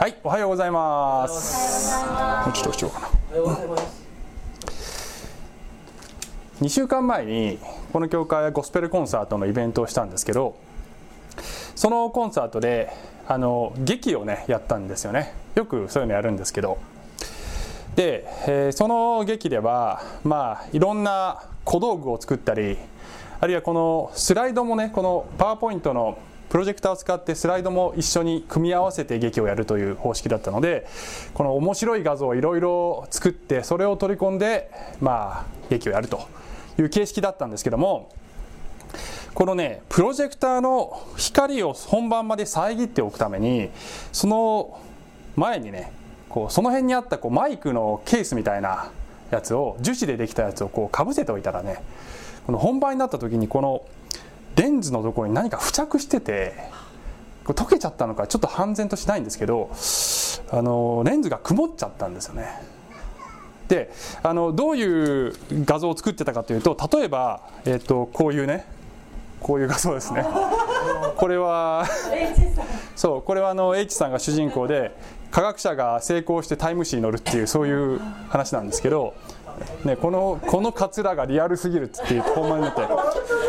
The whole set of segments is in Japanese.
はい、おはようございます。もうちょっとしようかな。2週間前にこの教会はゴスペルコンサートのイベントをしたんですけどそのコンサートであの劇をねやったんですよねよくそういうのやるんですけどで、えーその劇ではまあいろんな小道具を作ったりあるいはこのスライドもねこのパワーポイントのプロジェクターを使ってスライドも一緒に組み合わせて劇をやるという方式だったのでこの面白い画像をいろいろ作ってそれを取り込んでまあ劇をやるという形式だったんですけどもこのねプロジェクターの光を本番まで遮っておくためにその前にねこうその辺にあったこうマイクのケースみたいなやつを樹脂でできたやつをこうかぶせておいたらねこの本番になった時にこのレンズのところに何か付着してて溶けちゃったのかちょっと判然としないんですけどあのレンズが曇っちゃったんですよね。であのどういう画像を作ってたかというと例えば、えっとこういうねこういう画像ですねこれはそうこれはあの H さんが主人公で科学者が成功してタイム誌に乗るっていうそういう話なんですけど、ね、このこのカツラがリアルすぎるっつって本番になって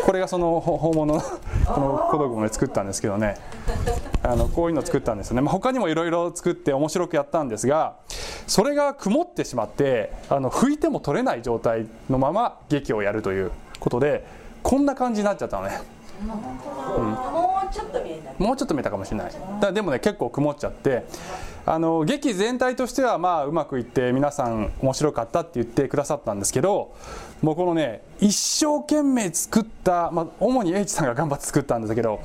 これがそのほ本物のこの小道具もね作ったんですけどね。あのこういうの作ったんですよね、まあ、他にもいろいろ作って面白くやったんですがそれが曇ってしまってあの拭いても取れない状態のまま劇をやるということでこんな感じになっちゃったのね。もうちょっと見えた。もうちょっと見えたかもしれない。だでもね結構曇っちゃってあの劇全体としてはまあうまくいって皆さん面白かったって言ってくださったんですけどもうこのね一生懸命作った、まあ、主に H さんが頑張って作ったんですけど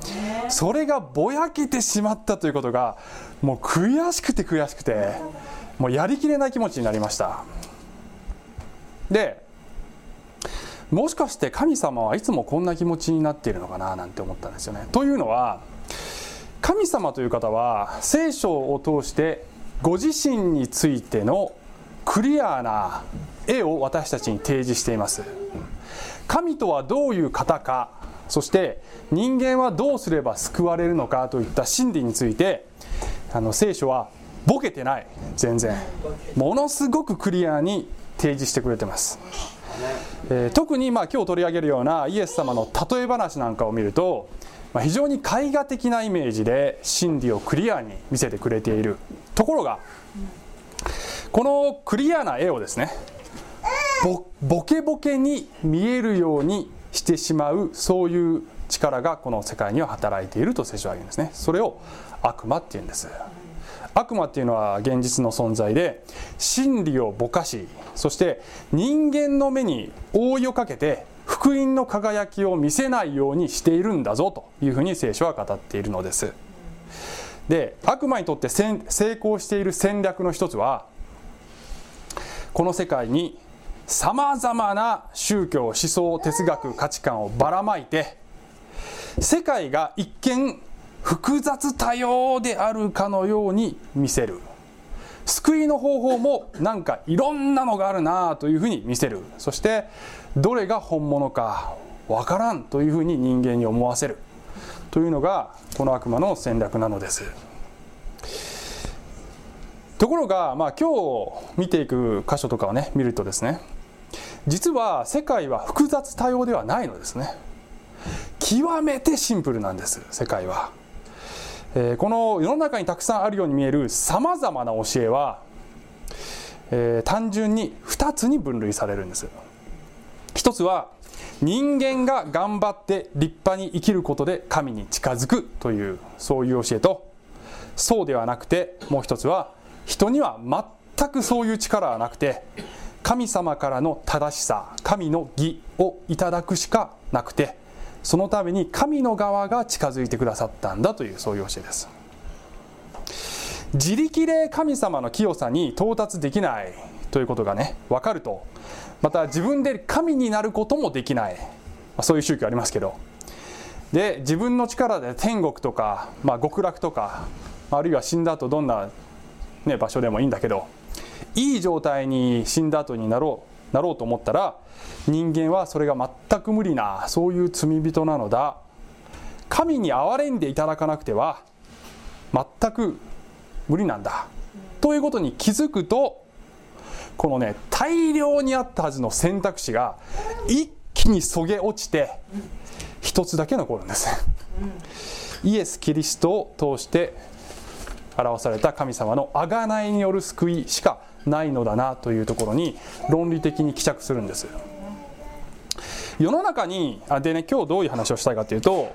それがぼやけてしまったということがもう悔しくて悔しくてもうやりきれない気持ちになりましたでもしかして神様はいつもこんな気持ちになっているのかななんて思ったんですよね。というのは神様という方は聖書を通してご自身についてのクリアな絵を私たちに提示しています。神とはどういう方かそして人間はどうすれば救われるのかといった真理についてあの聖書はボケてない全然ものすごくクリアに提示してくれてます。えー特にまあ今日取り上げるようなイエス様の例え話なんかを見ると、まあ、非常に絵画的なイメージで真理をクリアに見せてくれているところがこのクリアな絵をですねボケボケに見えるようにしてしまうそういう力がこの世界には働いていると聖書は言うんですね。それを悪魔っていうんです。悪魔っていうのは現実の存在で真理をぼかしそして人間の目に覆いをかけて福音の輝きを見せないようにしているんだぞというふうに聖書は語っているのです。で悪魔にとって成功している戦略の一つはこの世界にさまざまな宗教思想哲学価値観をばらまいて世界が一見複雑多様であるかのように見せる。救いの方法もなんかいろんなのがあるなというふうに見せる。そしてどれが本物かわからんというふうに人間に思わせるというのがこの悪魔の戦略なのです。ところが、まあ、今日見ていく箇所とかをね見るとですね実は世界は複雑多様ではないのですね。極めてシンプルなんです世界は、えーこの世の中にたくさんあるように見えるさまざまな教えは、えー単純に2つに分類されるんです。一つは人間が頑張って立派に生きることで神に近づくというそういう教えと。そうではなくてもう一つは人には全くそういう力はなくて神様からの正しさ神の義をいただくしかなくてそのために神の側が近づいてくださったんだというそういう教えです。自力で神様の清さに到達できない。ということがね分かると。また自分で神になることもできない、まあそういう宗教ありますけど。で自分の力で天国とか、まあ、極楽とかあるいは死んだ後どんな、ね、場所でもいいんだけどいい状態に死んだ後になろうなろうと思ったら人間はそれが全く無理なそういう罪人なのだ。神に憐れんでいただかなくては全く無理なんだ。ということに気づくとこのね大量にあったはずの選択肢が一気にそげ落ちて一つだけ残るんです。イエス・キリストを通して表された神様の贖いによる救いしかないのだなというところに論理的に帰着するんです。世の中にあでね今日どういう話をしたいかというと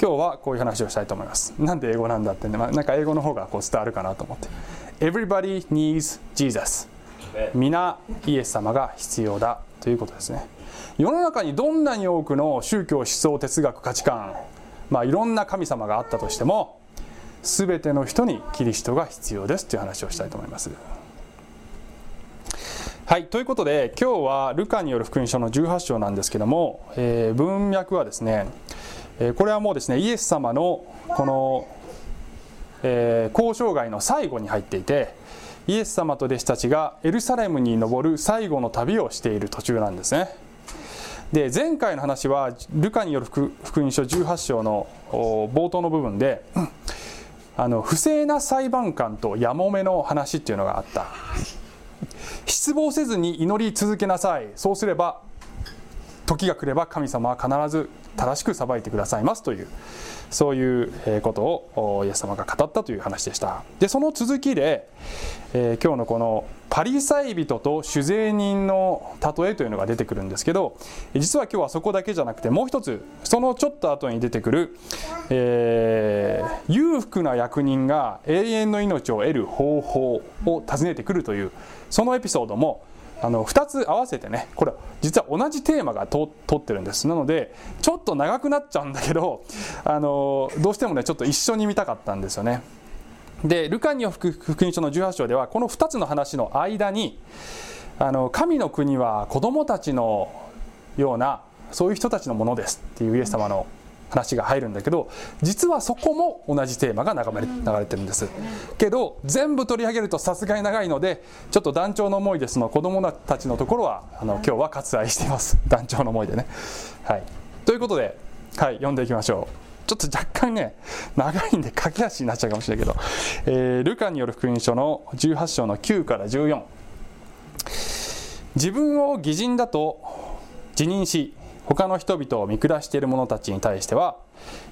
今日はこういう話をしたいと思います。なんで英語なんだってね、まあ、なんか英語の方がこう伝わるかなと思って。Everybody needs Jesus 皆イエス様が必要だということですね。世の中にどんなに多くの宗教思想哲学価値観まあいろんな神様があったとしても全ての人にキリストが必要ですという話をしたいと思います。はいということで今日はルカによる福音書の18章なんですけども、えー、文脈はですね、えー、これはもうですねイエス様のこの、えー、交渉外の最後に入っていてイエス様と弟子たちがエルサレムに登る最後の旅をしている途中なんですね。で前回の話はルカによる福音書18章の冒頭の部分であの不正な裁判官とやもめの話っていうのがあった。失望せずに祈り続けなさい。そうすれば時が来れば神様は必ず正しく裁いてくださいますというそういうことをイエス様が語ったという話でした。でその続きで、えー、今日のこのパリサイ人と酒税人の例えというのが出てくるんですけど実は今日はそこだけじゃなくてもう一つそのちょっと後に出てくる、えー、裕福な役人が永遠の命を得る方法を尋ねてくるというそのエピソードもあの2つ合わせてねこれ実は同じテーマがと取ってるんです。なのでちょっと長くなっちゃうんだけどあのどうしてもねちょっと一緒に見たかったんですよね。でルカニオ福音書の18章ではこの2つの話の間にあの神の国は子供たちのようなそういう人たちのものですっていうイエス様の話が入るんだけど実はそこも同じテーマが流れ流れてるんです。けど全部取り上げるとさすがに長いのでちょっと団長の思いでその子供たちのところはあの今日は割愛しています。団長の思いでね。はい。ということではい読んでいきましょう。ちょっと若干ね長いんで駆け足になっちゃうかもしれないけど、えー、ルカによる福音書の18章の9から14自分を偽人だと自認し他の人々を見下している者たちに対しては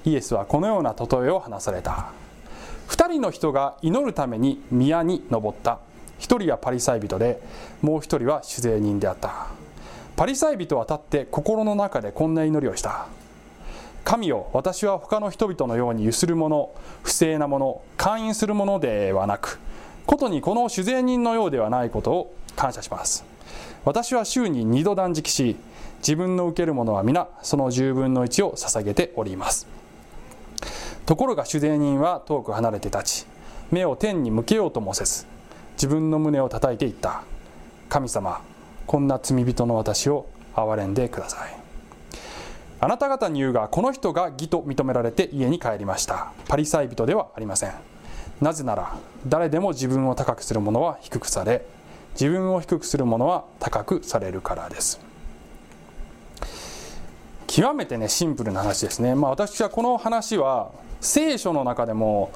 イエスはこのような例えを話された。2人の人が祈るために宮に登った。1人はパリサイ人でもう1人は酒税人であった。パリサイ人は立って心の中でこんな祈りをした。神よ私は他の人々のようにゆする者不正な者勧誘する者ではなくことにこの酒税人のようではないことを感謝します。私は週に2度断食し自分の受けるものは皆その10分の1を捧げております。ところが酒税人は遠く離れて立ち目を天に向けようともせず自分の胸を叩いていった。神様こんな罪人の私を憐れんでください。あなた方に言うがこの人が義と認められて家に帰りました。パリサイ人ではありません。なぜなら誰でも自分を高くする者は低くされ自分を低くする者は高くされるからです。極めてねシンプルな話ですね、まあ、私はこの話は聖書の中でも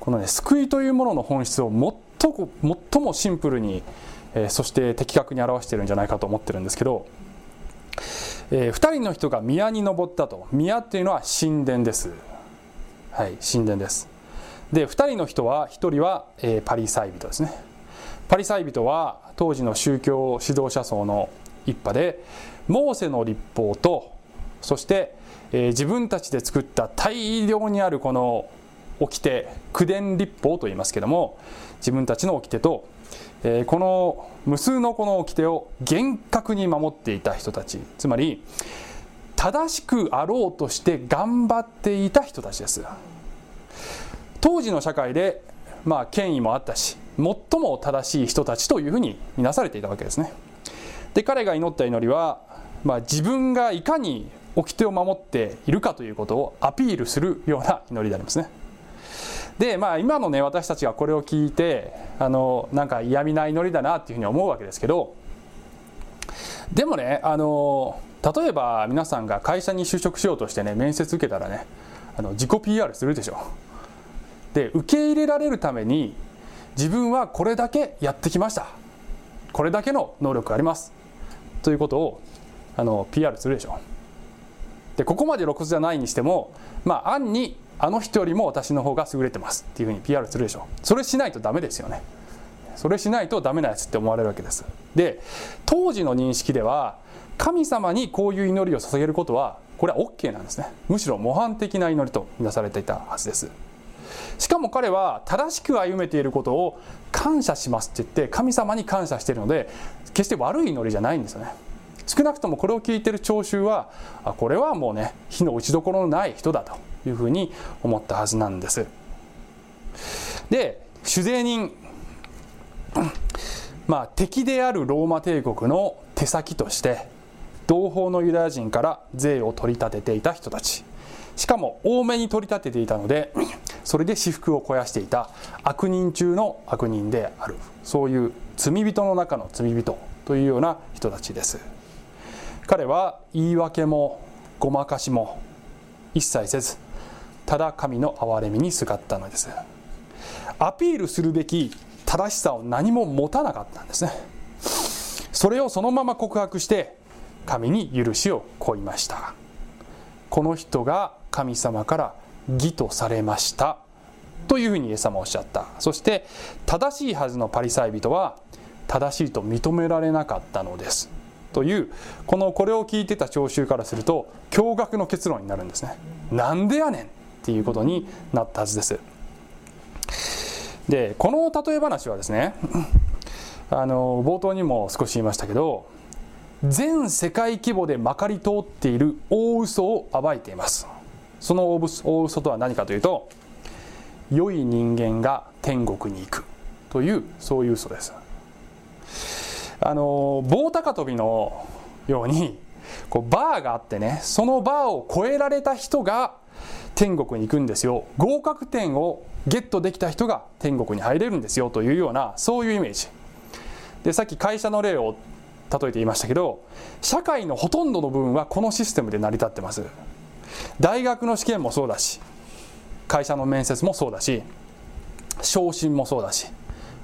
このね救いというものの本質を最も最もシンプルに、えー、そして的確に表してるんじゃないかと思ってるんですけど、えー、2人の人が宮に登ったと。宮っていうのは神殿です。はい神殿です。で2人の人は1人は、えー、パリサイ人ですね。パリサイ人は当時の宗教指導者層の一派でモーセの立法とそして、えー、自分たちで作った大量にあるこの掟口伝立法と言いますけども自分たちの掟と、えー、この無数のこの掟を厳格に守っていた人たちつまり正しくあろうとして頑張っていた人たちです。当時の社会でまあ権威もあったし最も正しい人たちというふうに見なされていたわけですね。で彼が祈った祈りは、まあ、自分がいかに掟を守っているかということをアピールするような祈りでありますね。でまあ今のね私たちがこれを聞いてあのなんか嫌味な祈りだなっていうふうに思うわけですけどでもねあの例えば皆さんが会社に就職しようとしてね面接受けたらねあの自己 PR するでしょ。で受け入れられるために自分はこれだけやってきました。これだけの能力があります。ということをあの PR するでしょ。でここまで露骨じゃないにしてもまあ暗にあの人よりも私の方が優れてます。っていうふうに PR するでしょ。それしないとダメですよね。それしないとダメなやつって思われるわけです。で当時の認識では神様にこういう祈りを捧げることはこれは OK なんですね。むしろ模範的な祈りとみなされていたはずです。しかも彼は正しく歩めていることを感謝しますって言って神様に感謝しているので決して悪い祈りじゃないんですよね。少なくともこれを聞いている聴衆はあこれはもうね火の打ちどころのない人だというふうに思ったはずなんです。で酒税人 まあ敵であるローマ帝国の手先として同胞のユダヤ人から税を取り立てていた人たち。しかも多めに取り立てていたので それで私腹を肥やしていた悪人中の悪人である。そういう罪人の中の罪人というような人たちです。彼は言い訳もごまかしも一切せずただ神の憐れみにすがったのです。アピールするべき正しさを何も持たなかったんですね。それをそのまま告白して神に許しを請いました。この人が神様から義とされました。というふうにイエス様はおっしゃった。そして正しいはずのパリサイ人は正しいと認められなかったのです。というこのこれを聞いてた聴衆からすると驚愕の結論になるんですね。なんでやねんっていうことになったはずです。でこの例え話はですねあの冒頭にも少し言いましたけど全世界規模でまかり通っている大嘘を暴いています。その大嘘とは何かというと良い人間が天国に行くというそういう嘘です。あの棒高跳びのようにこうバーがあってねそのバーを越えられた人が天国に行くんですよ。合格点をゲットできた人が天国に入れるんですよというようなそういうイメージ。でさっき会社の例を例えて言いましたけど社会のほとんどの部分はこのシステムで成り立ってます。大学の試験もそうだし会社の面接もそうだし昇進もそうだし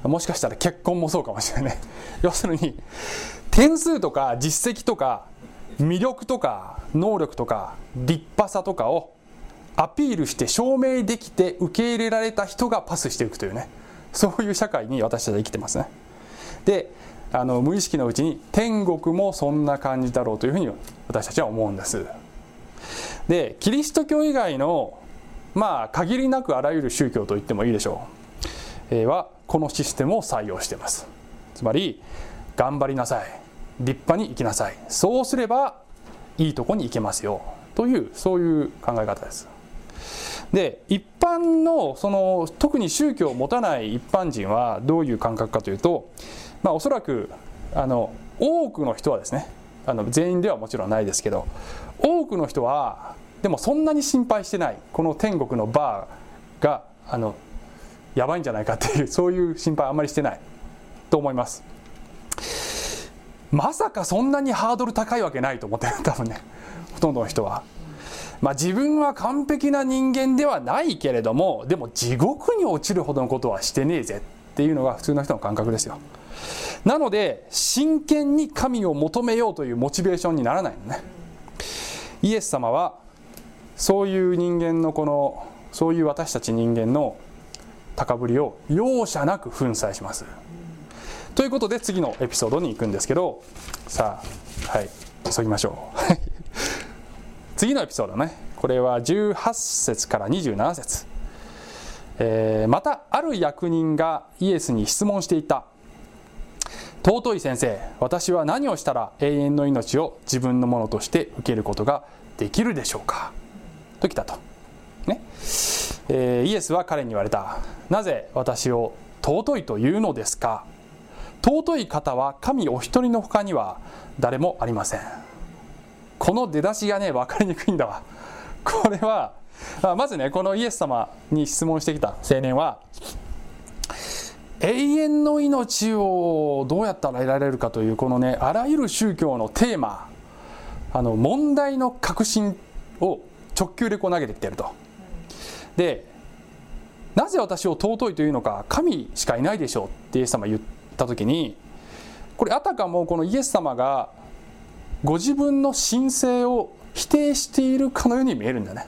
もしかしたら結婚もそうかもしれない。要するに点数とか実績とか魅力とか能力とか立派さとかをアピールして証明できて受け入れられた人がパスしていくというね。そういう社会に私たちは生きてますね。であの無意識のうちに天国もそんな感じだろうというふうに私たちは思うんです。でキリスト教以外のまあ限りなくあらゆる宗教と言ってもいいでしょう、えー、はこのシステムを採用しています。つまり頑張りなさい。立派に生きなさい。そうすればいいとこに行けますよ。というそういう考え方です。で一般のその特に宗教を持たない一般人はどういう感覚かというと、まあ、おそらくあの多くの人はですねあの全員ではもちろんないですけど多くの人はでもそんなに心配してない。この天国のバーがあのやばいんじゃないかっていう そういう心配あんまりしてない。と思います。まさかそんなにハードル高いわけないと思ってる 多分ねほとんどの人は。まあ、自分は完璧な人間ではないけれどもでも地獄に落ちるほどのことはしてねえぜっていうのが普通の人の感覚ですよ。なので真剣に神を求めようというモチベーションにならないのね。イエス様はそういう人間のこのそういう私たち人間の高ぶりを容赦なく粉砕します。ということで次のエピソードに行くんですけどさあはい急ぎましょう。次のエピソードね。これは18節から27節、えー、またある役人がイエスに質問していた。尊い先生私は何をしたら永遠の命を自分のものとして受けることができるでしょうか？ときたと、ね。えー、イエスは彼に言われた。なぜ私を尊いというのですか？尊い方は神お一人の他には誰もありません。この出だしがね分かりにくいんだわ。これはまずねこのイエス様に質問してきた青年は永遠の命をどうやったら得られるかというこのねあらゆる宗教のテーマあの問題の核心を直球でこう投げてきてると。でなぜ私を尊いというのか神しかいないでしょうってイエス様言った時にこれあたかもこのイエス様がご自分の神聖を否定しているかのように見えるんだね。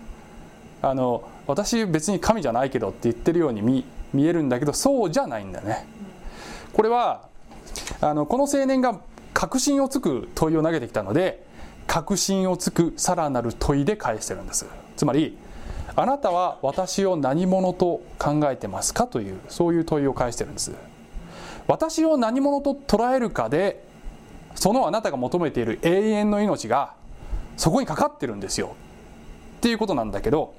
あの私別に神じゃないけどって言ってるように見見えるんだけどそうじゃないんだね。これはあのこの青年が確信をつく問いを投げてきたので確信をつくさらなる問いで返してるんです。つまりあなたは私を何者と考えてますかというそういう問いを返してるんです。私を何者と捉えるかでそのあなたが求めている永遠の命がそこにかかってるんですよ。っていうことなんだけど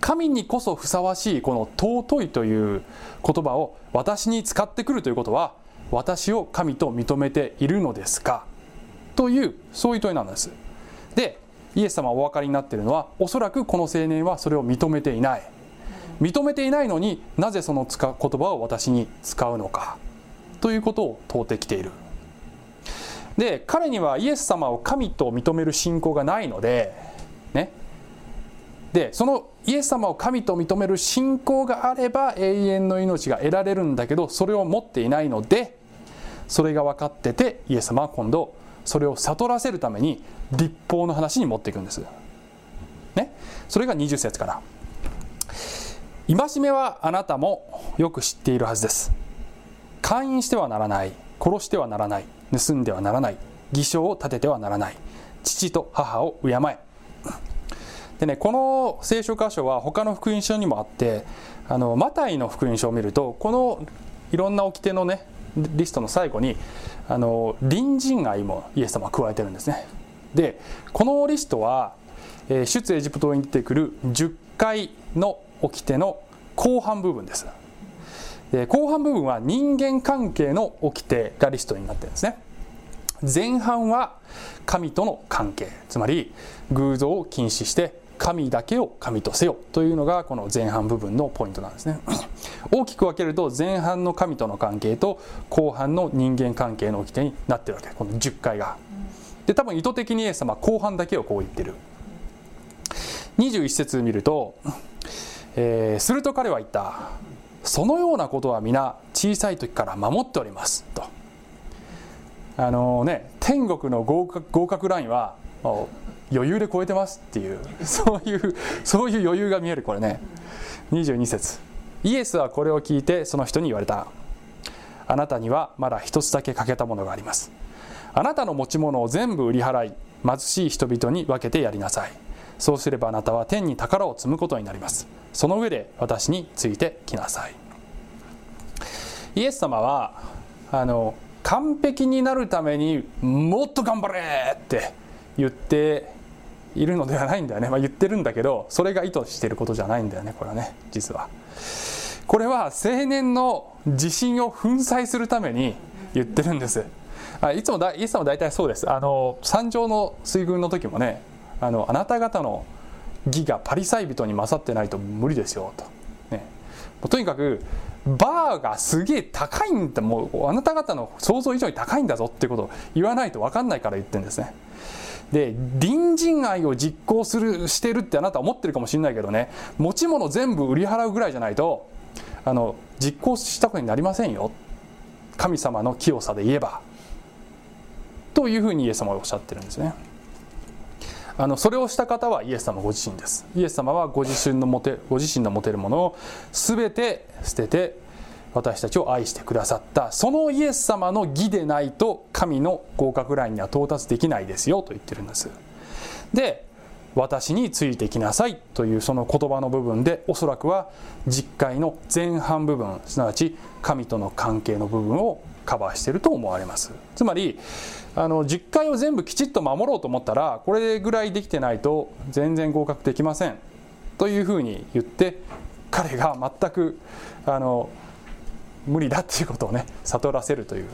神にこそふさわしいこの尊いという言葉を私に使ってくるということは私を神と認めているのですか？というそういう問いなんです。でイエス様はお分かりになっているのはおそらくこの青年はそれを認めていない。認めていないのになぜその言葉を私に使うのか。ということを問うてきている。で彼にはイエス様を神と認める信仰がないのでね。でそのイエス様を神と認める信仰があれば永遠の命が得られるんだけどそれを持っていないのでそれが分かっててイエス様は今度それを悟らせるために立法の話に持っていくんです。ね、それが20節から「戒めはあなたもよく知っているはずです」「勧誘してはならない。殺してはならない。盗んではならない。偽証を立ててはならない。父と母を敬え」でねこの聖書箇所は他の福音書にもあってあのマタイの福音書を見るとこのいろんな掟のねリストの最後にあの隣人愛もイエス様は加えてるんですね。でこのリストは、出エジプトに出てくる10回の掟の後半部分です。で後半部分は人間関係の掟がリストになってるんですね。前半は神との関係つまり偶像を禁止して神だけを神とせよというのがこの前半部分のポイントなんですね。大きく分けると前半の神との関係と後半の人間関係の掟になってるわけこの10回が。で多分意図的にイエス様は後半だけをこう言ってる。21節見ると、えー、すると彼は言ったそのようなことは皆小さい時から守っておりますと。あのね天国の合格合格ラインは余裕で超えてますっていうそういうそういう余裕が見えるこれね。22節。イエスはこれを聞いてその人に言われた。あなたにはまだ一つだけ欠けたものがあります。あなたの持ち物を全部売り払い貧しい人々に分けてやりなさい。そうすればあなたは天に宝を積むことになります。その上で私についてきなさい。イエス様はあの完璧になるためにもっと頑張れって言っているのではないんだよね、まあ、言ってるんだけどそれが意図していることじゃないんだよねこれはね実は。これは青年の自信を粉砕するために言ってるんです。いつもだイエス様大体そうです。あの山上の水軍の時もねあのあなた方の義がパリサイ人に勝ってないと無理ですよと、ね、とにかくバーがすげえ高いんだもうあなた方の想像以上に高いんだぞっていうことを言わないと分かんないから言ってるんですね。で隣人愛を実行するしてるってあなたは思ってるかもしれないけどね。持ち物全部売り払うぐらいじゃないとあの実行したことになりませんよ。神様の清さで言えば。というふうにイエス様はおっしゃってるんですね。あのそれをした方はイエス様ご自身です。イエス様はご自身の持てご自身の持てるものを全て捨てて私たちを愛してくださった。そのイエス様の義でないと神の合格ラインには到達できないですよと言ってるんです。で私についてきなさいというその言葉の部分でおそらくは実会の前半部分すなわち神との関係の部分をカバーしていると思われます。つまりあの実会を全部きちっと守ろうと思ったらこれぐらいできてないと全然合格できませんというふうに言って彼が全くあの無理だっていうことをね悟らせるという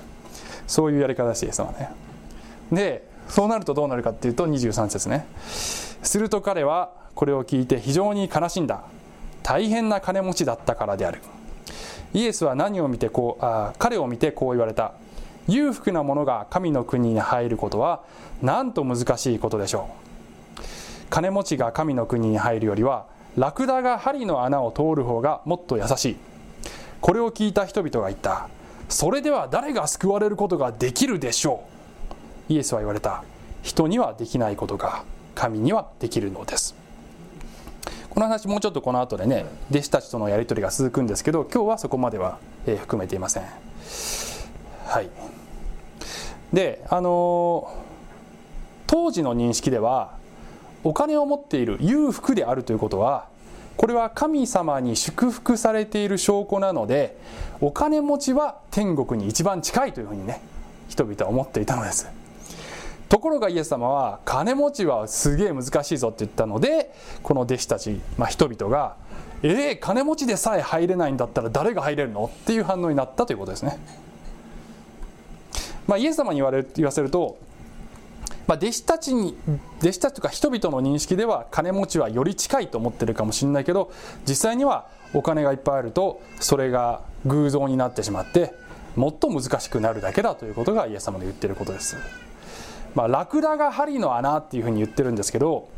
そういうやり方ですイエス様ね。でそうなるとどうなるかっていうと23節ね。すると彼はこれを聞いて非常に悲しんだ。大変な金持ちだったからである。イエスは何を見てこうあ彼を見てこう言われた。裕福な者が神の国に入ることはなんと難しいことでしょう。金持ちが神の国に入るよりはラクダが針の穴を通る方がもっと優しい。これを聞いた人々が言った。それでは誰が救われることができるでしょう？イエスは言われた。人にはできないことが神にはできるのです。この話もうちょっとこの後でね弟子たちとのやり取りが続くんですけど今日はそこまでは、え含めていません。はい。であのー当時の認識ではお金を持っている裕福であるということはこれは神様に祝福されている証拠なのでお金持ちは天国に一番近いというふうにね人々は思っていたのですところがイエス様は金持ちはすげえ難しいぞって言ったのでこの弟子たち、まあ、人々が「えー、金持ちでさえ入れないんだったら誰が入れるの?」っていう反応になったということですね。まあ、イエス様に言われ言わせるとまあ、弟子たちに弟子たちとか人々の認識では金持ちはより近いと思ってるかもしれないけど実際にはお金がいっぱいあるとそれが偶像になってしまってもっと難しくなるだけだということがイエス様の言ってることです。まあ、ラクダが針の穴っていうふうに言ってるんですけど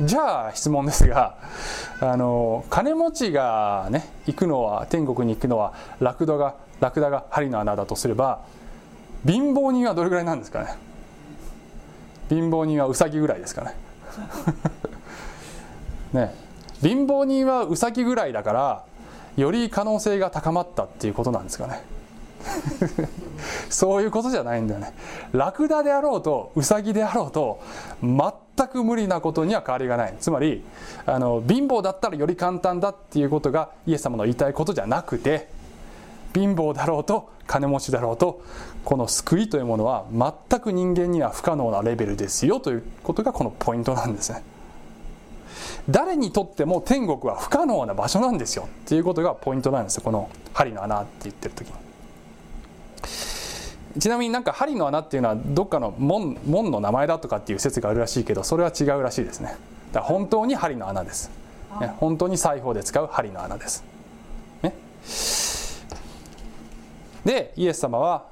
じゃあ質問ですが あの金持ちがね行くのは天国に行くのはラクダがラクダが針の穴だとすれば貧乏人はどれぐらいなんですかね？貧乏人はウサギぐらいですかね。ね。貧乏人はウサギぐらいだからより可能性が高まったっていうことなんですかね。そういうことじゃないんだよね。ラクダであろうとウサギであろうと全く無理なことには変わりがない。つまりあの貧乏だったらより簡単だっていうことがイエス様の言いたいことじゃなくて貧乏だろうと金持ちだろうとこの救いというものは全く人間には不可能なレベルですよということがこのポイントなんですね。誰にとっても天国は不可能な場所なんですよっていうことがポイントなんですよ。この針の穴って言ってる時に。ちなみになんか針の穴っていうのはどっかの門門の名前だとかっていう説があるらしいけどそれは違うらしいですね。だから本当に針の穴です、ね、本当に裁縫で使う針の穴です。ね。でイエス様は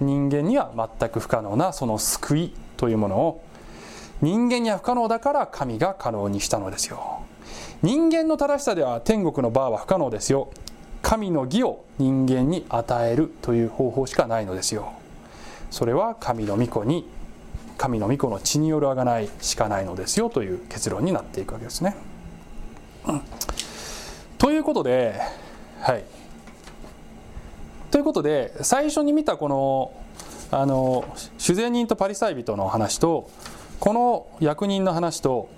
人間には全く不可能なその救いというものを人間には不可能だから神が可能にしたのですよ。人間の正しさでは天国のバーは不可能ですよ。神の義を人間に与えるという方法しかないのですよ。それは神の御子に神の御子の血による贖いしかないのですよ。という結論になっていくわけですね、うん、ということではい。ということで最初に見たこのあの主税人とパリサイ人の話とこの役人の話と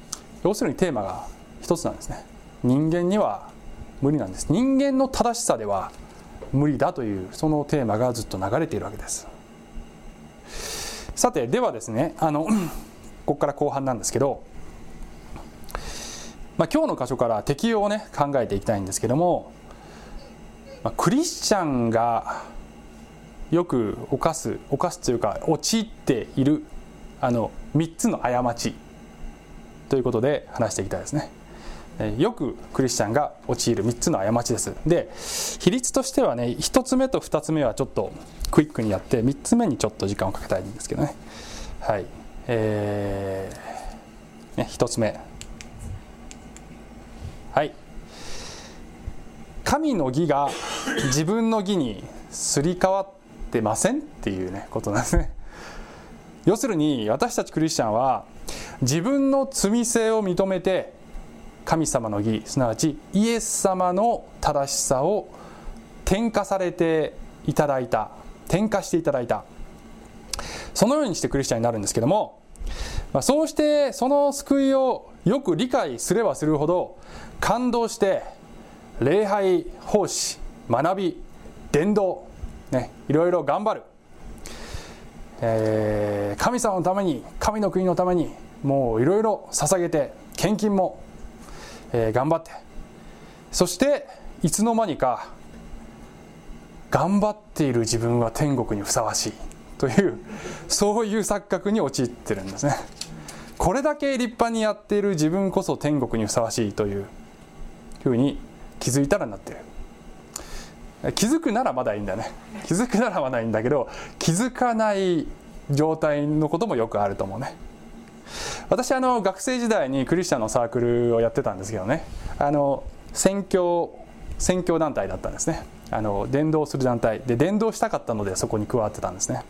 要するにテーマが一つなんですね。人間には無理なんです。人間の正しさでは無理だというそのテーマがずっと流れているわけです。さてではですねあの ここから後半なんですけど、まあ、今日の箇所から適用をね考えていきたいんですけどもまあ、クリスチャンがよく犯す犯すというか陥っているあの3つの過ちということで話していきたいですね。よくクリスチャンが陥る3つの過ちです。で比率としてはね1つ目と2つ目はちょっとクイックにやって3つ目にちょっと時間をかけたいんですけどね。はいえーね、1つ目はい神の義が自分の義にすり替わってませんっていうねことなんですね。要するに私たちクリスチャンは自分の罪性を認めて神様の義すなわちイエス様の正しさを転化されていただいた転化していただいた。そのようにしてクリスチャンになるんですけども、まあ、そうしてその救いをよく理解すればするほど感動して礼拝奉仕学び伝道、ね、いろいろ頑張る、えー、神様のために神の国のためにもういろいろ捧げて献金も、えー、頑張って。そしていつの間にか頑張っている自分は天国にふさわしいというそういう錯覚に陥ってるんですね。これだけ立派にやっている自分こそ天国にふさわしいというふうに気づいたらなってる。気づくならまだいいんだね。気づくならまだいいんだけど気づかない状態のこともよくあると思うね。私あの学生時代にクリスチャンのサークルをやってたんですけどね。あの宣教宣教団体だったんですね。あの伝道する団体。で伝道したかったのでそこに加わってたんですね。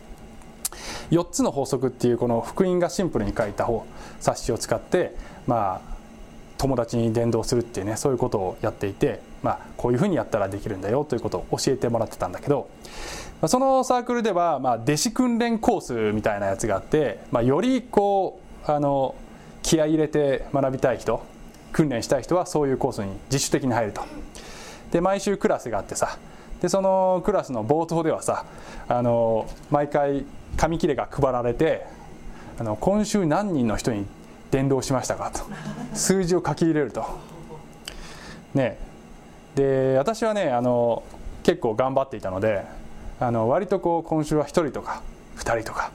4つの法則っていうこの福音がシンプルに書いた方冊子を使ってまあ友達に伝道するっていうねそういうことをやっていて、まあ、こういうふうにやったらできるんだよということを教えてもらってたんだけどそのサークルでは、まあ、弟子訓練コースみたいなやつがあって、まあ、よりこうあの気合い入れて学びたい人訓練したい人はそういうコースに自主的に入ると。で毎週クラスがあってさでそのクラスの冒頭ではさあの毎回紙切れが配られてあの今週何人の人に伝道しましたか？と。数字を書き入れると。ね。で私はねあの結構頑張っていたのであの割とこう今週は1人とか2人とか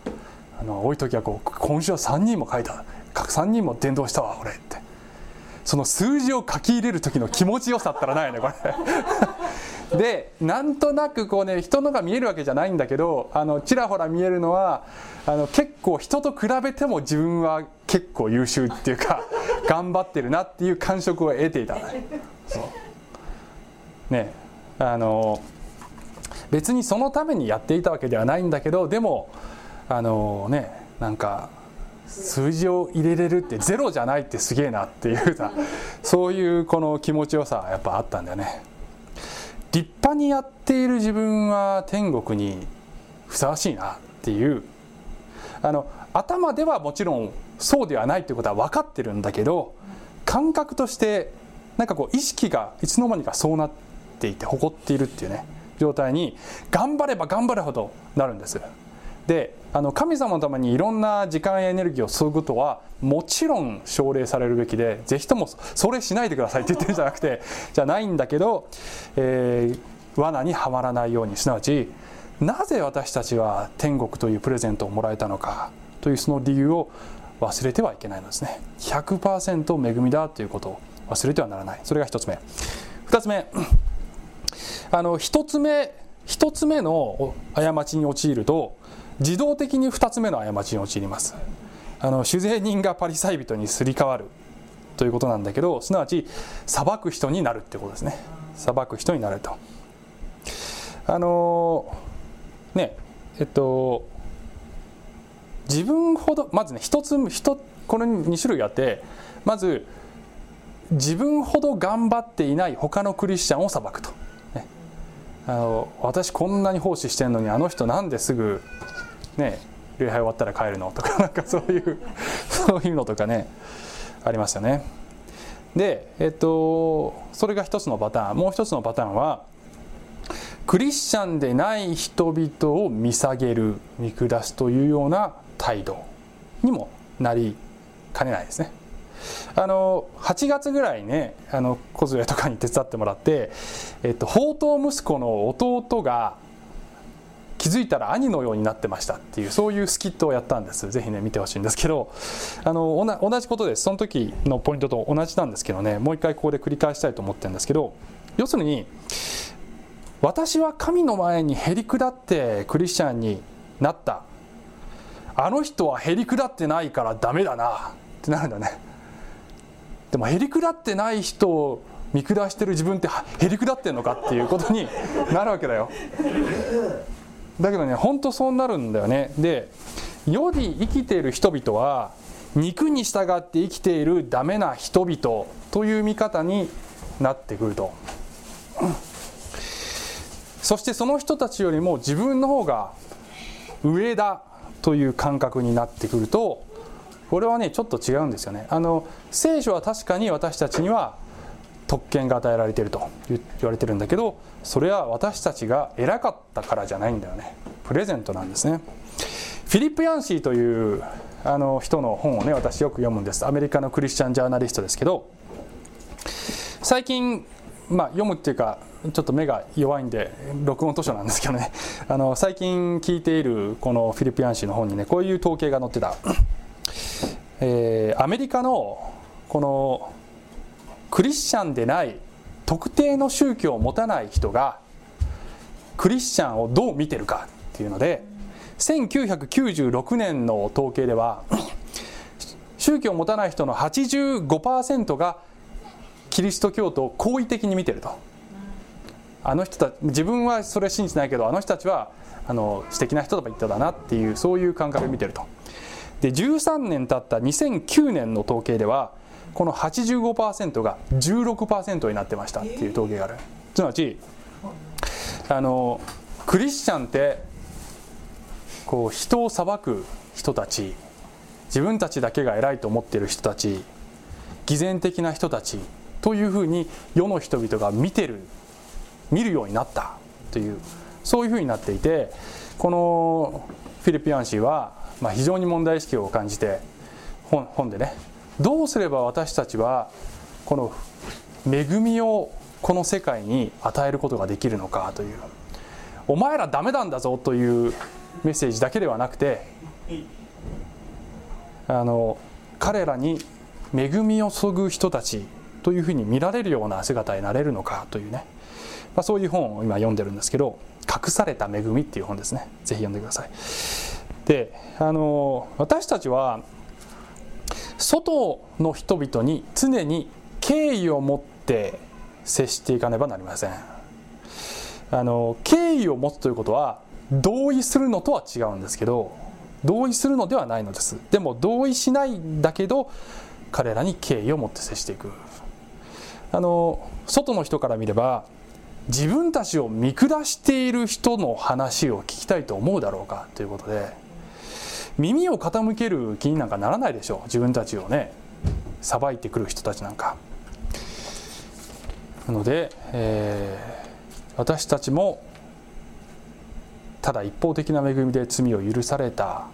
あの多い時はこう今週は3人も書いた3人も伝道したわ俺って。その数字を書き入れる時の気持ちよさったらないねこれ。でなんとなくこうね人のが見えるわけじゃないんだけどあのちらほら見えるのはあの結構人と比べても自分は結構優秀っていうか 頑張ってるなっていう感触を得ていた。ねあの別にそのためにやっていたわけではないんだけどでもあのねなんか数字を入れれるってゼロじゃないってすげえなっていうさそういうこの気持ちよさやっぱあったんだよね。立派にやっている自分は天国にふさわしいなっていう。あの頭ではもちろんそうではないということは分かってるんだけど感覚としてなんかこう意識がいつの間にかそうなっていて誇っているっていうね状態に頑張れば頑張るほどなるんです。であの神様のためにいろんな時間やエネルギーを注ぐことはもちろん奨励されるべきでぜひともそれしないでくださいって言ってるんじゃなくてじゃないんだけど、えー、罠にはまらないようにすなわちなぜ私たちは天国というプレゼントをもらえたのかというその理由を忘れてはいけないのですね。100%恵みだということを忘れてはならない。それが1つ目。2つ目。あの1つ目1つ目の過ちに陥ると自動的に2つ目の過ちに陥ります。あの酒税人がパリサイ人にすり替わるということなんだけどすなわち裁く人になるってことですね。裁く人になると。あのねえっと自分ほどまずね一つ一この2種類あってまず自分ほど頑張っていない他のクリスチャンを裁くと、ね、あの私こんなに奉仕してんのにあの人なんですぐね礼拝終わったら帰るの？とかなんかそういう そういうのとかねありますよね。でえっとそれが一つのパターン。もう一つのパターンはクリスチャンでない人々を見下げる見下すというような態度にもなりかねないですね。あの8月ぐらいねあの小連れとかに手伝ってもらって、えっと、宝刀息子の弟が気づいたら兄のようになってましたっていうそういうスキットをやったんです。ぜひね見てほしいんですけどあの同じことです。その時のポイントと同じなんですけどねもう一回ここで繰り返したいと思ってるんですけど要するに私は神の前にへりくだってクリスチャンになった。あの人はへりくだってないからダメだな。ってなるんだね。でもへりくだってない人を見下してる自分ってへりくだってんのかっていうことになるわけだよ。だけどね本当そうなるんだよね。で世に生きている人々は肉に従って生きているダメな人々という見方になってくると。そしてその人たちよりも自分の方が上だという感覚になってくるとこれはねちょっと違うんですよね。あの聖書は確かに私たちには特権が与えられていると言われてるんだけどそれは私たちが偉かったからじゃないんだよね。プレゼントなんですね。フィリップ・ヤンシーというあの人の本をね私よく読むんです。アメリカのクリスチャンジャーナリストですけど最近まあ読むっていうかちょっと目が弱いんで録音図書なんですけどね。あの最近聞いているこのフィリピアン紙の本にねこういう統計が載ってた、えー、アメリカのこのクリスチャンでない特定の宗教を持たない人がクリスチャンをどう見てるかっていうので1996年の統計では宗教を持たない人の85%がキリスト教徒を好意的に見てると。あの人た自分はそれ信じないけどあの人たちはあの素敵な人とだなっていうそういう感覚で見てると。で13年経った2009年の統計ではこの85%が16%になってましたっていう統計がある。すなわちあのクリスチャンってこう人を裁く人たち自分たちだけが偉いと思っている人たち偽善的な人たちというふうに世の人々が見てる見るようになったというそういうふうになっていてこのフィリピアン氏は、まあ、非常に問題意識を感じて本本でねどうすれば私たちはこの恵みをこの世界に与えることができるのかという。お前らダメなんだぞというメッセージだけではなくてあの彼らに恵みを注ぐ人たちというふうに見られるような姿になれるのかというね、まあ、そういう本を今読んでるんですけど「隠された恵み」っていう本ですね。ぜひ読んでください。であの私たちは外の人々に常に敬意を持って接していかねばなりません。あの敬意を持つということは同意するのとは違うんですけど同意するのではないのです。でも同意しないんだけど彼らに敬意を持って接していく。あの外の人から見れば自分たちを見下している人の話を聞きたいと思うだろうかということで耳を傾ける気になんかならないでしょう。自分たちをね。さばいてくる人たちなんか。なので、えー、私たちもただ一方的な恵みで罪を許された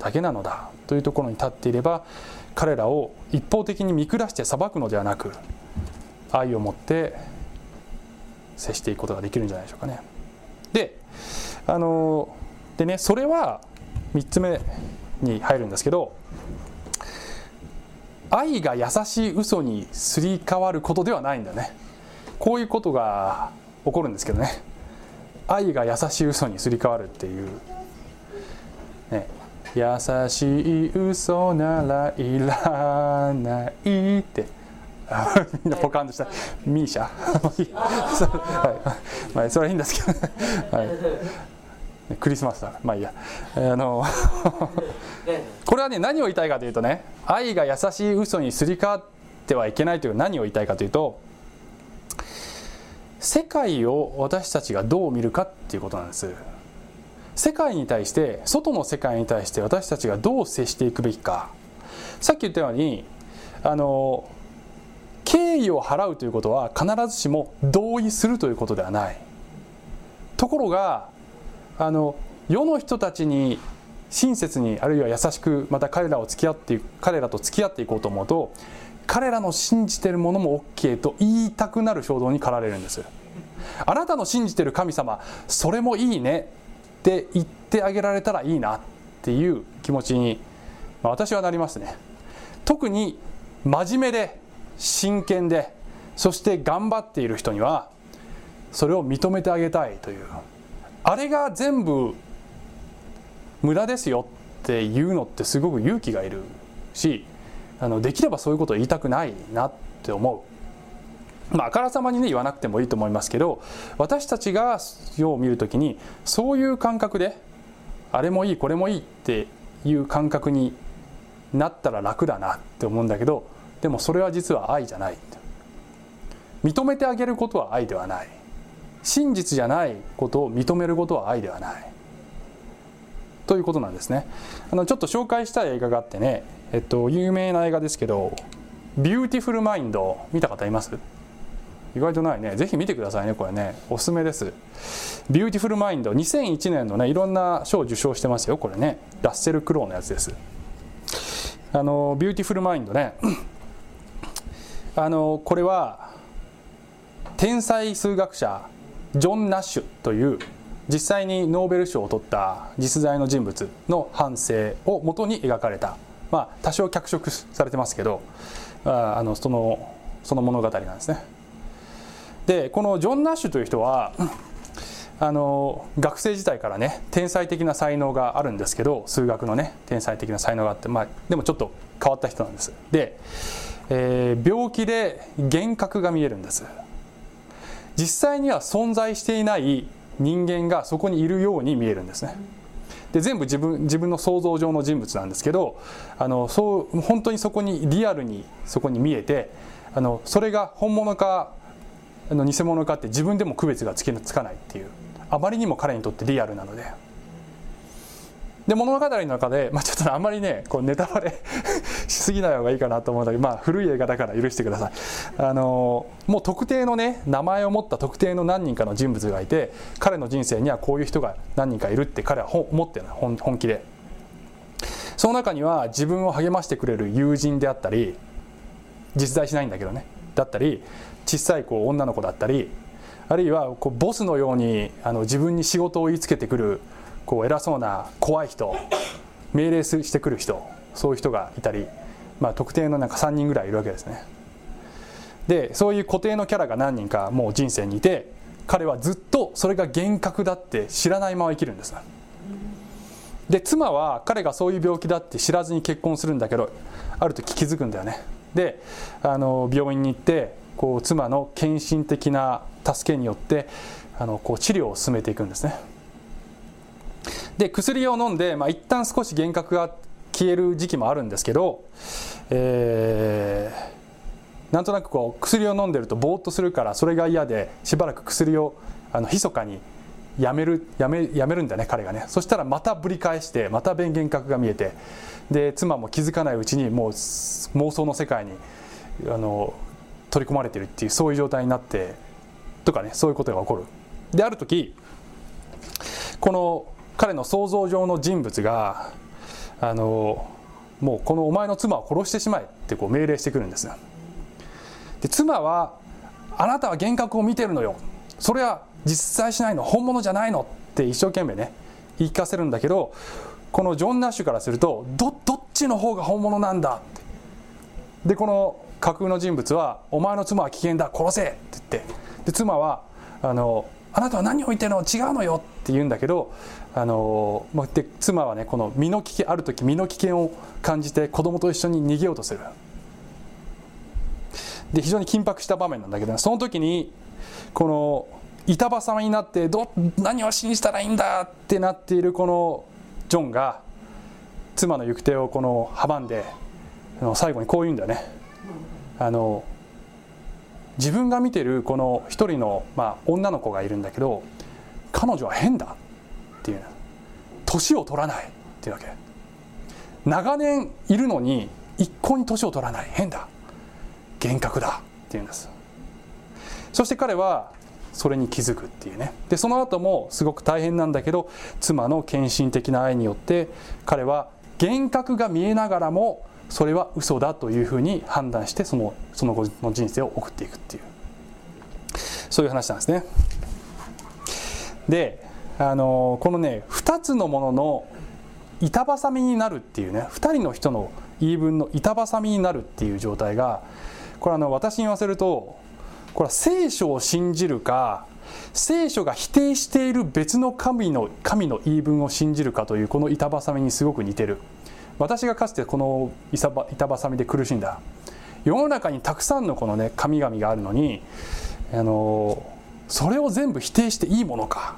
だけなのだというところに立っていれば彼らを一方的に見下して裁くのではなく愛を持って接していくことができるんじゃないでしょうかね。であのでねそれは3つ目に入るんですけど愛が優しい嘘にすり替わることではないんだね。こういうことが起こるんですけどね。愛が優しい嘘にすり替わるっていう、ね、優しい嘘ならいらないって。みんなポカンとした。ミーシャ。はい、まあ、それはいいんですけど、はい、クリスマスだ。まあいいや。あの これはね何を言いたいかというとね愛が優しい嘘にすり替わってはいけないという何を言いたいかというと世界を私たちがどう見るかっていうことなんです。世界に対して外の世界に対して私たちがどう接していくべきか。さっき言ったようにあの敬意を払うということは必ずしも同意するということではない。ところがあの世の人たちに親切にあるいは優しくまた彼らを付き合って彼らと付き合っていこうと思うと彼らの信じてるものも OK と言いたくなる衝動に駆られるんですあなたの信じてる神様それもいいねって言ってあげられたらいいなっていう気持ちに、まあ、私はなりますね。特に真面目で真剣でそして頑張っている人にはそれを認めてあげたいという。あれが全部無駄ですよっていうのってすごく勇気がいるしあのできればそういうことを言いたくないなって思う。まあ、あからさまにね言わなくてもいいと思いますけど私たちが世を見る時にそういう感覚であれもいいこれもいいっていう感覚になったら楽だなって思うんだけどでもそれは実は愛じゃない認めてあげることは愛ではない真実じゃないことを認めることは愛ではない。ということなんですね。あのちょっと紹介したい映画があってねえっと有名な映画ですけど「ビューティフルマインド」見た方います？意外とないね。ぜひ見てくださいねこれね。おすすめです。ビューティフルマインド2001年のねいろんな賞を受賞してますよこれね。ラッセル・クローのやつです。あのビューティフルマインドね。あのこれは天才数学者ジョン・ナッシュという実際にノーベル賞を取った実在の人物の半生をもとに描かれた、まあ、多少脚色されてますけどああのそのその物語なんですね。でこのジョン・ナッシュという人はあの学生時代からね天才的な才能があるんですけど数学のね天才的な才能があって、まあ、でもちょっと変わった人なんです。で、えー、病気で幻覚が見えるんです。実際には存在していない人間がそこにいるように見えるんですねで全部自分自分の想像上の人物なんですけどあのそう本当にそこにリアルにそこに見えてあのそれが本物かあの偽物かって自分でも区別がつかないっていうあまりにも彼にとってリアルなので。で物語の中で、まあ、ちょっとあんまりねこうネタバレ しすぎない方がいいかなと思うんだけど、まあ、古い映画だから許してください。あのもう特定のね名前を持った特定の何人かの人物がいて彼の人生にはこういう人が何人かいるって彼は思ってるの本本気で。その中には自分を励ましてくれる友人であったり実在しないんだけどね。だったり小さいこう女の子だったりあるいはこうボスのようにあの自分に仕事を言いつけてくるこう偉そうな怖い人命令してくる人そういう人がいたり、まあ、特定のなんか3人ぐらいいるわけですね。でそういう固定のキャラが何人かもう人生にいて彼はずっとそれが幻覚だって知らないまま生きるんです。で妻は彼がそういう病気だって知らずに結婚するんだけどある時気づくんだよね。であの病院に行ってこう妻の献身的な助けによってあのこう治療を進めていくんですね。で薬を飲んで、まあ、一旦少し幻覚が消える時期もあるんですけど、えー、なんとなくこう薬を飲んでるとぼーっとするからそれが嫌でしばらく薬をあの密かにやめるやめやめるんだね彼がね。そしたらまたぶり返してまた幻覚が見えてで妻も気づかないうちにもう妄想の世界にあの取り込まれてるっていうそういう状態になってとかねそういうことが起こる。である時この彼の想像上の人物があのもうこのお前の妻を殺してしまえってこう命令してくるんですで妻はあなたは幻覚を見てるのよ。それは実在しないの本物じゃないのって一生懸命ね言い聞かせるんだけどこのジョン・ナッシュからするとどどっちの方が本物なんだって。でこの架空の人物は「お前の妻は危険だ殺せ!」って言って。で妻はあの「あなたは何を言ってるの？違うのよ」って言うんだけどあので妻はねこの身の危険ある時身の危険を感じて子供と一緒に逃げようとする。で非常に緊迫した場面なんだけどその時にこの板挟みになってど何を信じたらいいんだってなっているこのジョンが妻の行く手をこの阻んで最後にこう言うんだよね。あの自分が見てるこの一人の、まあ、女の子がいるんだけど彼女は変だっていう。年を取らないっていうわけ。長年いるのに一向に年を取らない。変だ。幻覚だっていうんです。そして彼はそれに気づくっていうね。でその後もすごく大変なんだけど妻の献身的な愛によって彼は幻覚が見えながらもそれは嘘だというふうに判断してそのその後の人生を送っていくっていう。そういう話なんですね。であのこのね2つのものの板挟みになるっていうね2人の人の言い分の板挟みになるっていう状態がこれあの私に言わせるとこれは聖書を信じるか聖書が否定している別の神の神の言い分を信じるかというこの板挟みにすごく似てる。私がかつてこの板挟みで苦しんだ。世の中にたくさんのこのね神々があるのにあのそれを全部否定していいものか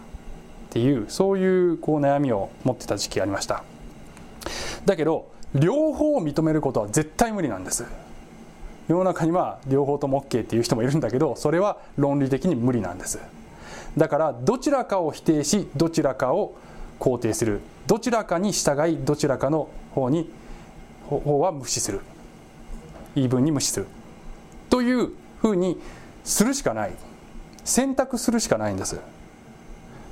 っていうそういうこう悩みを持ってた時期がありました。だけど両方を認めることは絶対無理なんです。世の中には両方とも OK っていう人もいるんだけどそれは論理的に無理なんです。だからどちらかを否定しどちらかを肯定する。どちらかに従いどちらかの方に方は無視する。言い分に無視する。というふうにするしかない。選択するしかないんです。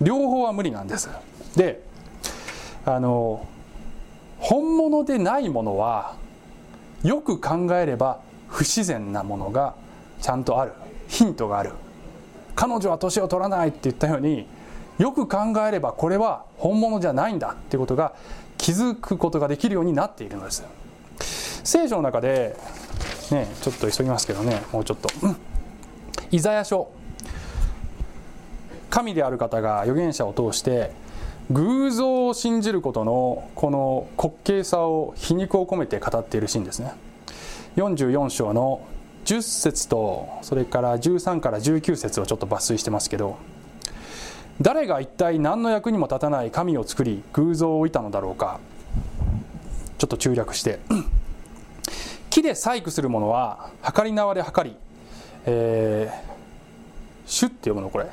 両方は無理なんです。であの本物でないものはよく考えれば不自然なものがちゃんとある。ヒントがある。彼女は年を取らないって言ったようによく考えればこれは本物じゃないんだっていうことが気づくことができるようになっているのです。聖書の中でねちょっと急ぎますけどねもうちょっと、うん、イザヤ書神である方が預言者を通して偶像を信じることのこの滑稽さを皮肉を込めて語っているシーンですね。44章の10節とそれから13から19節をちょっと抜粋してますけど誰が一体何の役にも立たない神を作り偶像を置いたのだろうか。ちょっと中略して。木で細工するものは測り縄で測り、えー、シュって読むのこれ。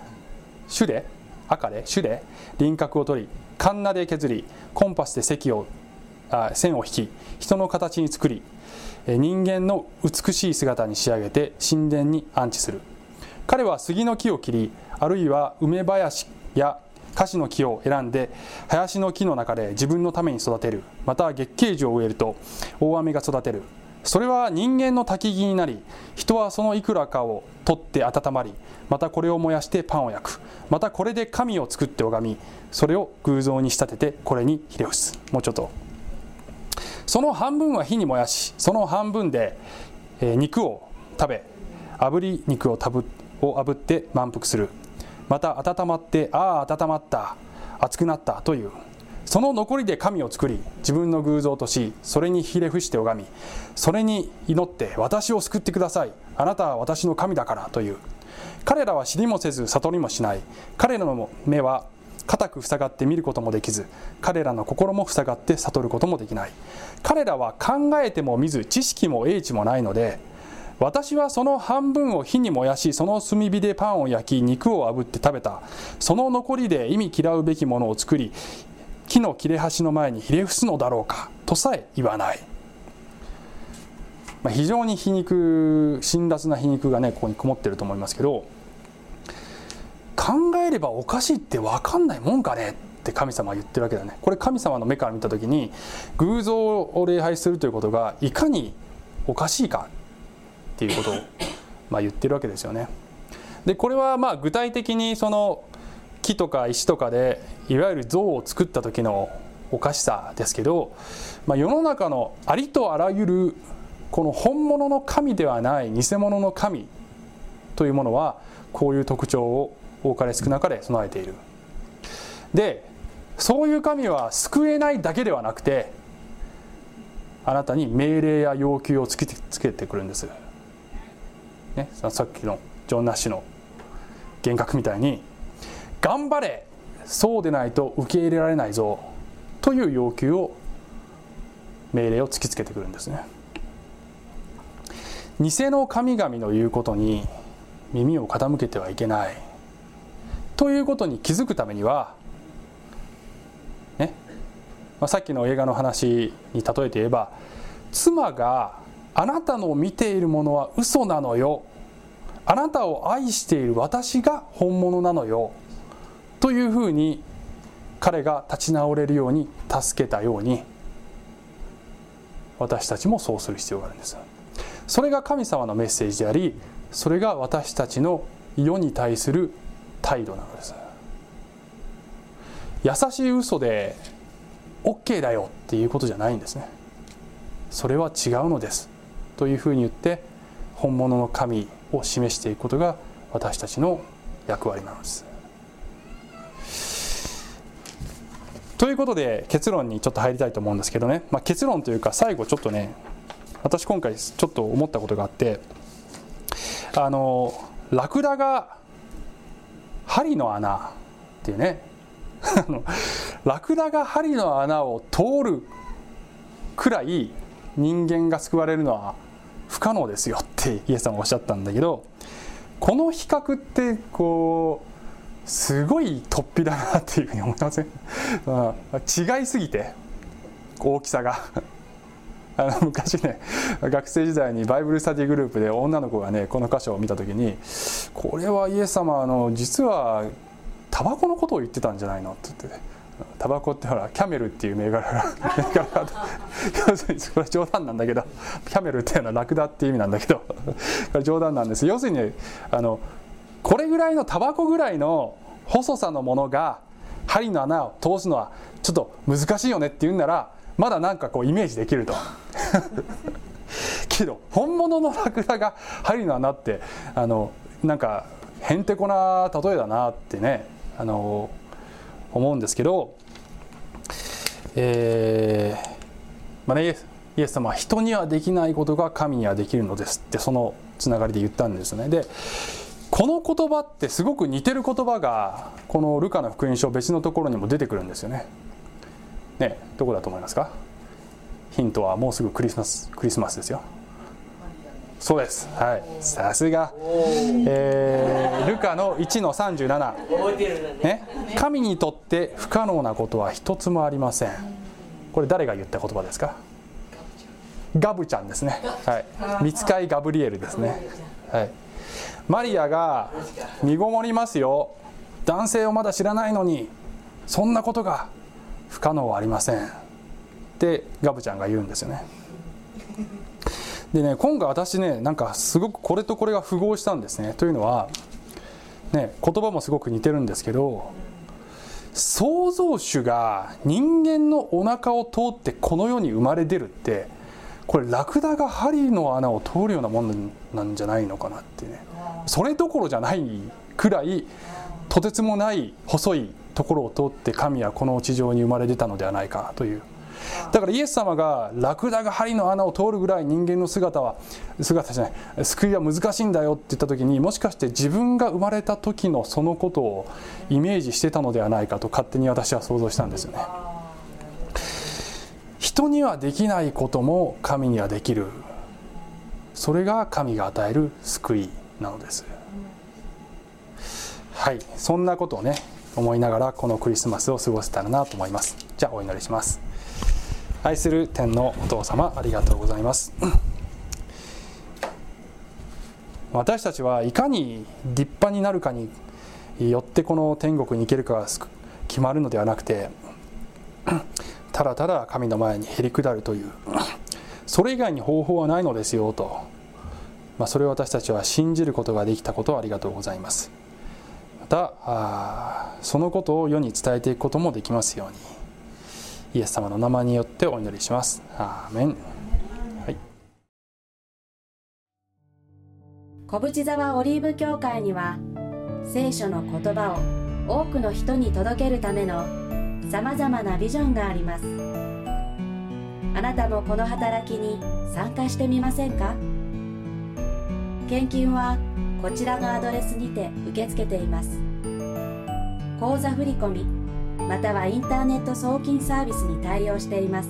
シュで？赤で？シュで？輪郭を取りカンナで削りコンパスで線をあ線を引き人の形に作り人間の美しい姿に仕上げて神殿に安置する。彼は杉の木を切りあるいは梅林や樫の木を選んで林の木の中で自分のために育てる。また月桂樹を植えると大雨が育てる。それは人間の焚き木になり人はそのいくらかを取って温まりまたこれを燃やしてパンを焼く。またこれで神を作って拝みそれを偶像に仕立ててこれにひれ伏すもうちょっと。その半分は火に燃やしその半分で、肉を食べ炙り肉をたぶを炙って満腹する。また温まってああ温まった熱くなったという。その残りで神を作り自分の偶像としそれにひれ伏して拝みそれに祈って私を救ってください。あなたは私の神だからという。彼らは知りもせず悟りもしない。彼らの目は固く塞がって見ることもできず彼らの心も塞がって悟ることもできない。彼らは考えても見ず知識も英知もないので私はその半分を火に燃やしその炭火でパンを焼き肉を炙って食べた。その残りで意味嫌うべきものを作り木の切れ端の前にひれ伏すのだろうかとさえ言わない、まあ、非常に皮肉辛辣な皮肉がねここにこもってると思いますけど考えればおかしいって分かんないもんかねって神様は言ってるわけだね。これ神様の目から見た時に偶像を礼拝するということがいかにおかしいか。っていうことを、ま、言ってるわけですよね。でこれはまあ具体的にその木とか石とかでいわゆる像を作った時のおかしさですけど、まあ、世の中のありとあらゆるこの本物の神ではない偽物の神というものはこういう特徴を多かれ少なかれ備えているでそういう神は救えないだけではなくてあなたに命令や要求をつけてつけてくるんです、ね、さっきのジョン・ナッシュの幻覚みたいに頑張れそうでないと受け入れられないぞという要求を命令を突きつけてくるんですね。偽の神々の言うことに耳を傾けてはいけない。ということに気づくためにはね、まあ、さっきの映画の話に例えて言えば妻があなたの見ているものは嘘なのよ。あなたを愛している私が本物なのよ。というふうに彼が立ち直れるように助けたように私たちもそうする必要があるんです。それが神様のメッセージでありそれが私たちの世に対する態度なのです。優しい嘘で OK だよっていうことじゃないんですね。それは違うのです。というふうに言って本物の神を示していくことが私たちの役割なのです。ということで結論にちょっと入りたいと思うんですけどね、まあ、結論というか最後ちょっとね私今回ちょっと思ったことがあってあのラクダが針の穴っていうね。ラクダが針の穴を通るくらい人間が救われるのは不可能ですよってイエス様おっしゃったんだけどこの比較ってこうすごい突飛だなっていうふうに思いません、違いすぎて大きさが。あの昔ね学生時代にバイブルスタディグループで女の子がねこの箇所を見た時に「これはイエス様の実はタバコのことを言ってたんじゃないの?」って言って、ね、タバコってほらキャメルっていう銘柄が銘柄が要するにこれは冗談なんだけどキャメルっていうのはラクダっていう意味なんだけど冗談なんです。要するにあのこれぐらいのタバコぐらいの細さのものが針の穴を通すのはちょっと難しいよねって言うんならまだなんかこうイメージできると。けど本物のラクダが針の穴ってあのなんかへんてこな例えだなってねあの思うんですけど、えーまあね、イエス様は人にはできないことが神にはできるのですってそのつながりで言ったんですね。でこの言葉ってすごく似てる言葉がこのルカの福音書別のところにも出てくるんですよね。ねどこだと思いますか？ヒントはもうすぐクリスマスクリスマスですよ。そうです。はい。さすが、えー、ルカの1の37、ね、神にとって不可能なことは一つもありません。これ誰が言った言葉ですか？ガブちゃんですね。はい。見つかいガブリエルですね。はい。マリアが身ごもりますよ。男性をまだ知らないのにそんなことが不可能はありません。ってガブちゃんが言うんですよね。でね今回私ねなんかすごくこれとこれが符合したんですね。というのはね言葉もすごく似てるんですけど創造主が人間のお腹を通ってこの世に生まれ出るってこれラクダが針の穴を通るようなもんなんじゃないのかなってね。それどころじゃないくらいとてつもない細いところを通って神はこの地上に生まれ出たのではないかというだからイエス様がラクダが針の穴を通るぐらい人間の姿は姿じゃない。救いは難しいんだよって言った時にもしかして自分が生まれた時のそのことをイメージしてたのではないかと勝手に私は想像したんですよね。人にはできないことも神にはできる。それが神が与える救いなのです。はい。そんなことをね思いながらこのクリスマスを過ごせたらなと思います。じゃあお祈りします。愛する天のお父様ありがとうございます。私たちはいかに立派になるかによってこの天国に行けるかが決まるのではなくてただただ神の前にへり下るというそれ以外に方法はないのですよと、まあ、それを私たちは信じることができたことをありがとうございます。またそのことを世に伝えていくこともできますように。イエス様の名前によってお祈りします。アーメン、はい、小淵沢オリーブ教会には聖書の言葉を多くの人に届けるためのさまざまなビジョンがあります。あなたもこの働きに参加してみませんか？献金はこちらのアドレスにて受け付けています。口座振込またはインターネット送金サービスに対応しています。